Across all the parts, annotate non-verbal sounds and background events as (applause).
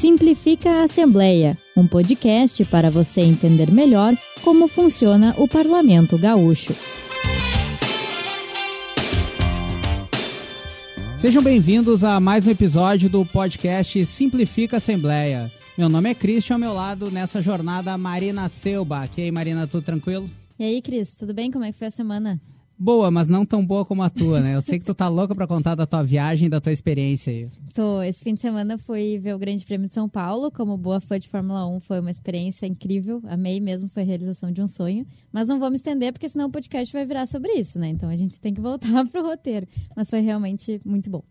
Simplifica a Assembleia, um podcast para você entender melhor como funciona o Parlamento Gaúcho. Sejam bem-vindos a mais um episódio do podcast Simplifica a Assembleia. Meu nome é Christian, ao meu lado nessa jornada Marina Selba. E aí, Marina, tudo tranquilo? E aí, Cris, tudo bem? Como é que foi a semana? Boa, mas não tão boa como a tua, né? Eu sei que tu tá louca pra contar da tua viagem, da tua experiência aí. Tô. Esse fim de semana fui ver o Grande Prêmio de São Paulo. Como boa fã de Fórmula 1, foi uma experiência incrível. Amei mesmo, foi a realização de um sonho. Mas não vou me estender, porque senão o podcast vai virar sobre isso, né? Então a gente tem que voltar (laughs) pro roteiro. Mas foi realmente muito bom.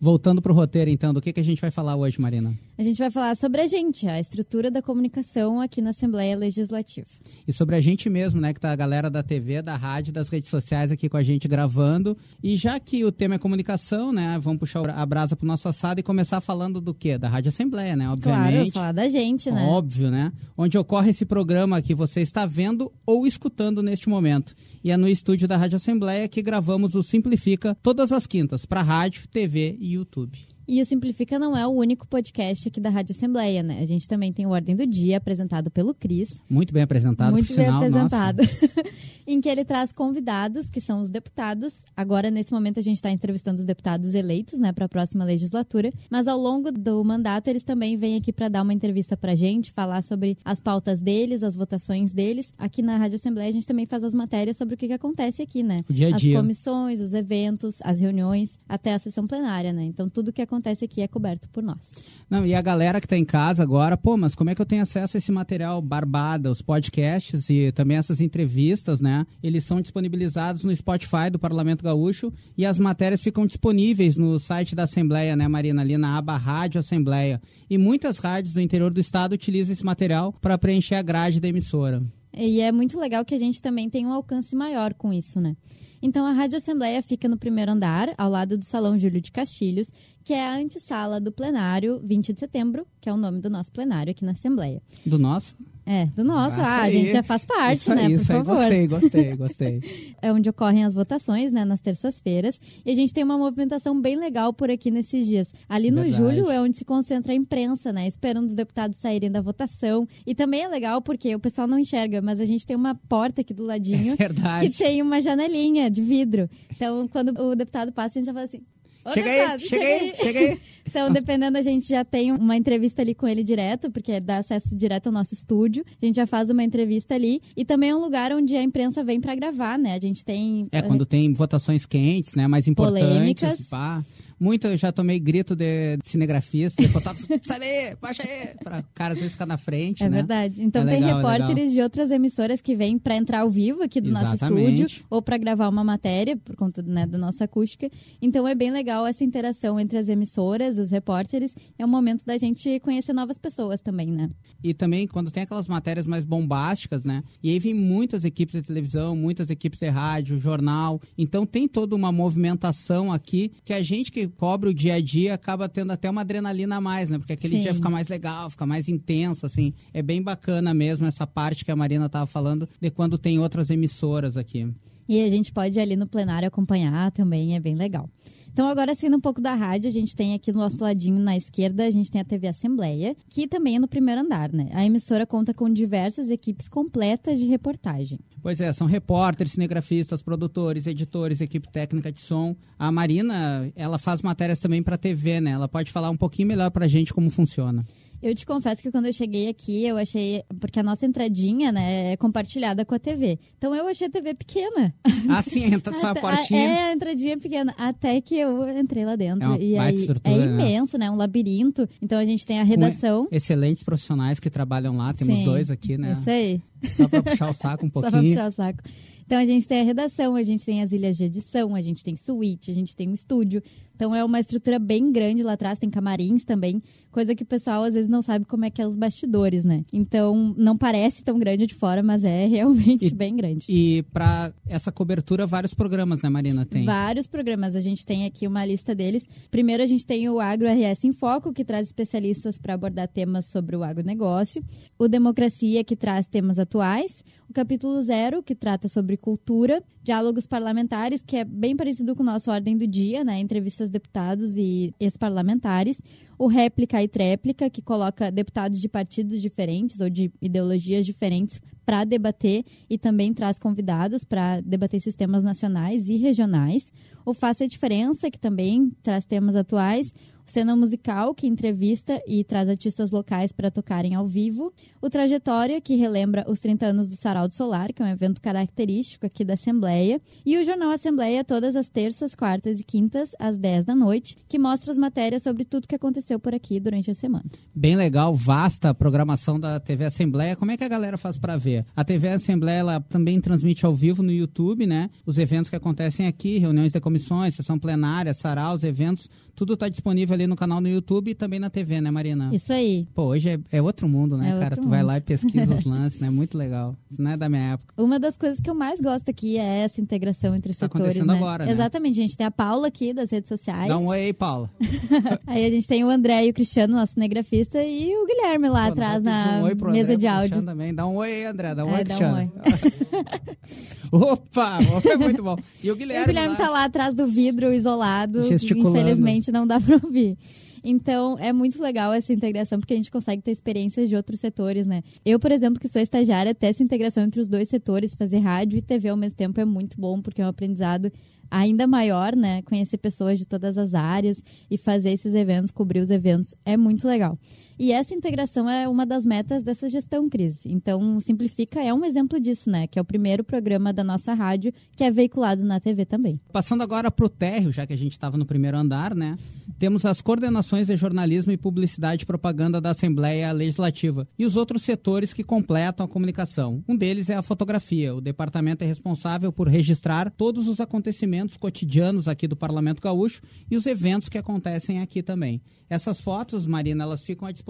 Voltando para o roteiro, então, do que, que a gente vai falar hoje, Marina? A gente vai falar sobre a gente, a estrutura da comunicação aqui na Assembleia Legislativa. E sobre a gente mesmo, né? Que tá a galera da TV, da rádio, das redes sociais aqui com a gente gravando. E já que o tema é comunicação, né? Vamos puxar a brasa pro nosso assado e começar falando do quê? Da Rádio Assembleia, né? Obviamente. Claro, falar da gente, né? Óbvio, né? Onde ocorre esse programa que você está vendo ou escutando neste momento. E é no estúdio da Rádio Assembleia que gravamos o Simplifica todas as quintas para rádio, TV e YouTube. E o Simplifica não é o único podcast aqui da Rádio Assembleia, né? A gente também tem o Ordem do Dia, apresentado pelo Cris. Muito bem apresentado, Muito bem sinal, apresentado. (laughs) em que ele traz convidados, que são os deputados. Agora, nesse momento, a gente está entrevistando os deputados eleitos, né, para a próxima legislatura. Mas ao longo do mandato, eles também vêm aqui para dar uma entrevista para a gente, falar sobre as pautas deles, as votações deles. Aqui na Rádio Assembleia, a gente também faz as matérias sobre o que, que acontece aqui, né? O dia a dia. As comissões, os eventos, as reuniões, até a sessão plenária, né? Então, tudo que acontece aqui é coberto por nós. Não, e a galera que está em casa agora, pô, mas como é que eu tenho acesso a esse material barbada, os podcasts e também essas entrevistas, né? Eles são disponibilizados no Spotify do Parlamento Gaúcho e as matérias ficam disponíveis no site da Assembleia, né, Marina, ali na aba Rádio Assembleia. E muitas rádios do interior do estado utilizam esse material para preencher a grade da emissora. E é muito legal que a gente também tem um alcance maior com isso, né? Então, a Rádio Assembleia fica no primeiro andar, ao lado do Salão Júlio de Castilhos, que é a antessala do plenário 20 de setembro, que é o nome do nosso plenário aqui na Assembleia. Do nosso? É, do nosso. Ah, a gente aí. já faz parte, Isso né? aí, Por isso aí, favor. gostei, gostei, gostei. (laughs) É onde ocorrem as votações, né? Nas terças-feiras. E a gente tem uma movimentação bem legal por aqui nesses dias. Ali no Verdade. julho é onde se concentra a imprensa, né? Esperando os deputados saírem da votação. E também é legal porque o pessoal não enxerga, mas a gente tem uma porta aqui do ladinho É verdade. que tem uma janelinha de vidro. Então, quando o deputado passa, a gente já fala assim. "Ô, Chega deputado, aí, chega aí, chega aí. (laughs) Então, dependendo, a gente já tem uma entrevista ali com ele direto, porque dá acesso direto ao nosso estúdio. A gente já faz uma entrevista ali. E também é um lugar onde a imprensa vem pra gravar, né? A gente tem. É, quando tem votações quentes, né? Mais importantes. Polêmicas. Pá. Muito eu já tomei grito de cinegrafista, deputados, (laughs) sai daí, baixa aí, pra o cara às vezes ficar na frente, É né? verdade. Então É tem legal, é repórteres de outras emissoras que vêm pra entrar ao vivo aqui do nosso Exatamente. estúdio ou pra gravar uma matéria por conta né, da nossa acústica. Então é bem legal essa interação entre as emissoras, os repórteres. É um momento da gente conhecer novas pessoas também, né? E também quando tem aquelas matérias mais bombásticas, né? E aí vem muitas equipes de televisão, muitas equipes de rádio, jornal. Então tem toda uma movimentação aqui que a gente que cobre o dia a dia acaba tendo até uma adrenalina a mais, né? Porque aquele Sim. dia fica mais legal, fica mais intenso, assim. É bem bacana mesmo essa parte que a Marina tava falando de quando tem outras emissoras aqui. E a gente pode ir ali no plenário acompanhar também, é bem legal. Então, agora saindo um pouco da rádio, a gente tem aqui no nosso ladinho na esquerda, a gente tem a TV Assembleia, que também é no primeiro andar, né? A emissora conta com diversas equipes completas de reportagem. Pois é, são repórteres, cinegrafistas, produtores, editores, equipe técnica de som. A Marina, ela faz matérias também para TV, né? Ela pode falar um pouquinho melhor pra gente como funciona. Eu te confesso que quando eu cheguei aqui, eu achei. Porque a nossa entradinha, né, é compartilhada com a TV. Então eu achei a TV pequena. Ah, sim, (laughs) entra só a portinha. É, a entradinha pequena. Até que eu entrei lá dentro. É uma e aí é né? imenso, né? Um labirinto. Então a gente tem a redação. Excelentes profissionais que trabalham lá, temos Sim, dois aqui, né? Isso aí. Só pra puxar o saco um (laughs) Só pra pouquinho. puxar o saco. Então a gente tem a redação, a gente tem as ilhas de edição, a gente tem suíte, a gente tem um estúdio. Então é uma estrutura bem grande lá atrás, tem camarins também, coisa que o pessoal às vezes não sabe como é que é os bastidores, né? Então não parece tão grande de fora, mas é (laughs) realmente E- bem grande. E pra essa cobertura, vários programas, né, Marina? Tem. Vários programas, a gente tem aqui uma lista deles. Primeiro a gente tem o Agro RS em Foco, que traz especialistas para abordar temas sobre o agronegócio. O Democracia, que traz temas atuais. Capítulo zero, que trata sobre cultura, diálogos parlamentares, que é bem parecido com o nosso Ordem do Dia, né? Entrevistas deputados e ex-parlamentares. O réplica e tréplica, que coloca deputados de partidos diferentes ou de ideologias diferentes para debater e também traz convidados para debater sistemas nacionais e regionais. O Faça a Diferença, que também traz temas atuais. Cena Musical, que entrevista e traz artistas locais para tocarem ao vivo. O Trajetória, que relembra os 30 anos do Sarau do Solar, que é um evento característico aqui da Assembleia. E o Jornal Assembleia, todas as terças, quartas e quintas, às 10 da noite, que mostra as matérias sobre tudo que aconteceu por aqui durante a semana. Bem legal, vasta a programação da TV Assembleia. Como é que a galera faz para ver? A TV Assembleia ela também transmite ao vivo no YouTube, né? Os eventos que acontecem aqui, reuniões de comissões, sessão plenária, sarau, os eventos tudo tá disponível ali no canal no YouTube e também na TV, né, Marina? Isso aí. Pô, hoje é, é outro mundo, né, É cara? Tu vai mundo. lá e pesquisa os (laughs) lances, né? Muito legal. Isso não é da minha época. Uma das coisas que eu mais gosto aqui é essa integração entre os Tá setores, acontecendo né? agora, né? Exatamente, gente tem a Paula aqui das redes sociais. Dá um oi aí, Paula. (laughs) Aí a gente tem o André e o Cristiano, nosso cinegrafista, e o Guilherme lá Pô, atrás na um oi pro mesa André, de áudio. Cristiano Também. Dá um oi aí, André. Dá um É, oi, dá um Cristiano. (laughs) Opa! Foi muito bom. E o E o Guilherme, Guilherme lá, tá lá atrás do vidro, isolado. Infelizmente não dá pra ouvir. Então, é muito legal essa integração, porque a gente consegue ter experiências de outros setores, né? Eu, por exemplo, que sou estagiária, ter essa integração entre os dois setores, fazer rádio e TV ao mesmo tempo é muito bom, porque é um aprendizado ainda maior, né? Conhecer pessoas de todas as áreas e fazer esses eventos, cobrir os eventos, é muito legal. E essa integração é uma das metas dessa gestão crise. Então, Simplifica é um exemplo disso, né? Que é o primeiro programa da nossa rádio que é veiculado na TV também. Passando agora para o térreo, já que a gente estava no primeiro andar, né? Temos as coordenações de jornalismo e publicidade e propaganda da Assembleia Legislativa e os outros setores que completam a comunicação. Um deles é a fotografia. O departamento é responsável por registrar todos os acontecimentos cotidianos aqui do Parlamento Gaúcho e os eventos que acontecem aqui também. Essas fotos, Marina, elas ficam à disposição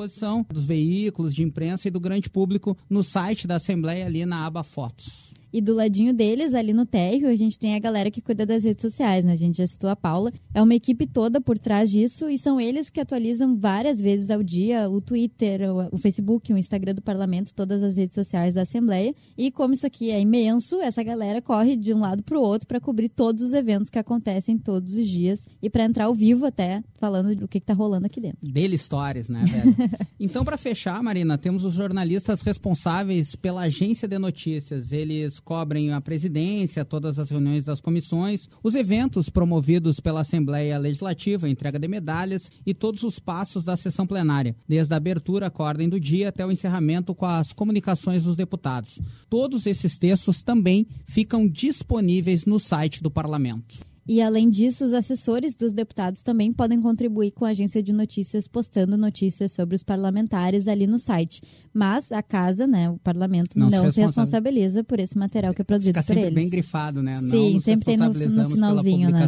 dos veículos de imprensa e do grande público no site da Assembleia ali na aba Fotos. E do ladinho deles, ali no térreo, a gente tem a galera que cuida das redes sociais, né? A gente já citou a Paula. É uma equipe toda por trás disso e são eles que atualizam várias vezes ao dia o Twitter, o, Facebook, o Instagram do Parlamento, todas as redes sociais da Assembleia. E como isso aqui é imenso, essa galera corre de um lado para o outro para cobrir todos os eventos que acontecem todos os dias e para entrar ao vivo até falando do que, que tá rolando aqui dentro. Dele stories, né, velho? (laughs) então, para fechar, Marina, temos os jornalistas responsáveis pela agência de notícias. Eles cobrem a presidência, todas as reuniões das comissões, os eventos promovidos pela Assembleia Legislativa, entrega de medalhas e todos os passos da sessão plenária, desde a abertura com a ordem do dia até o encerramento com as comunicações dos deputados. Todos esses textos também ficam disponíveis no site do Parlamento. E além disso, os assessores dos deputados também podem contribuir com a agência de notícias, postando notícias sobre os parlamentares ali no site. Mas a casa, né, o parlamento, Não não, se se, responsa- responsabiliza por esse material que é produzido Fica por sempre eles. bem grifado, né? Sim, sempre tem no- no finalzinho, né?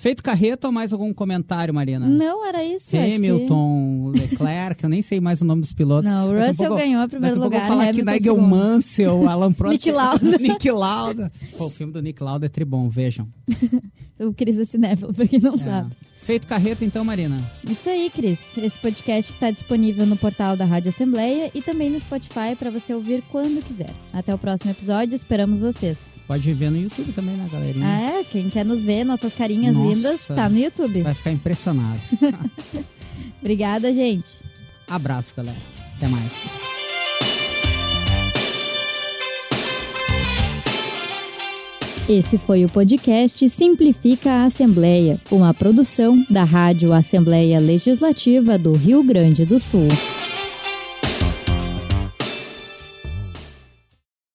Feito carreta ou mais algum comentário, Marina? Não, era isso. acho que- Hamilton, Leclerc, eu nem sei mais o nome dos pilotos. Não, o Russell pouco- ganhou o primeiro lugar, vou falar aqui Hamilton Nigel segundo. Mansell, (laughs) Alan Prost. Nick Lauda. (laughs) Nick Lauda. Pô, o filme do Nick Lauda é tribom, vejam. (laughs) O Cris é cinéfilo, pra quem não É. sabe. Feito carreta então, Marina. Isso aí, Cris. Esse podcast está disponível no portal da Rádio Assembleia e também no Spotify para você ouvir quando quiser. Até o próximo episódio, esperamos vocês. Pode ver no YouTube também, né, galerinha? É, quem quer nos ver, nossas carinhas Nossa. lindas, tá no YouTube. Vai ficar impressionado. (laughs) Obrigada, gente. Abraço, galera. Até mais. Esse foi o podcast Simplifica a Assembleia, uma produção da Rádio Assembleia Legislativa do Rio Grande do Sul.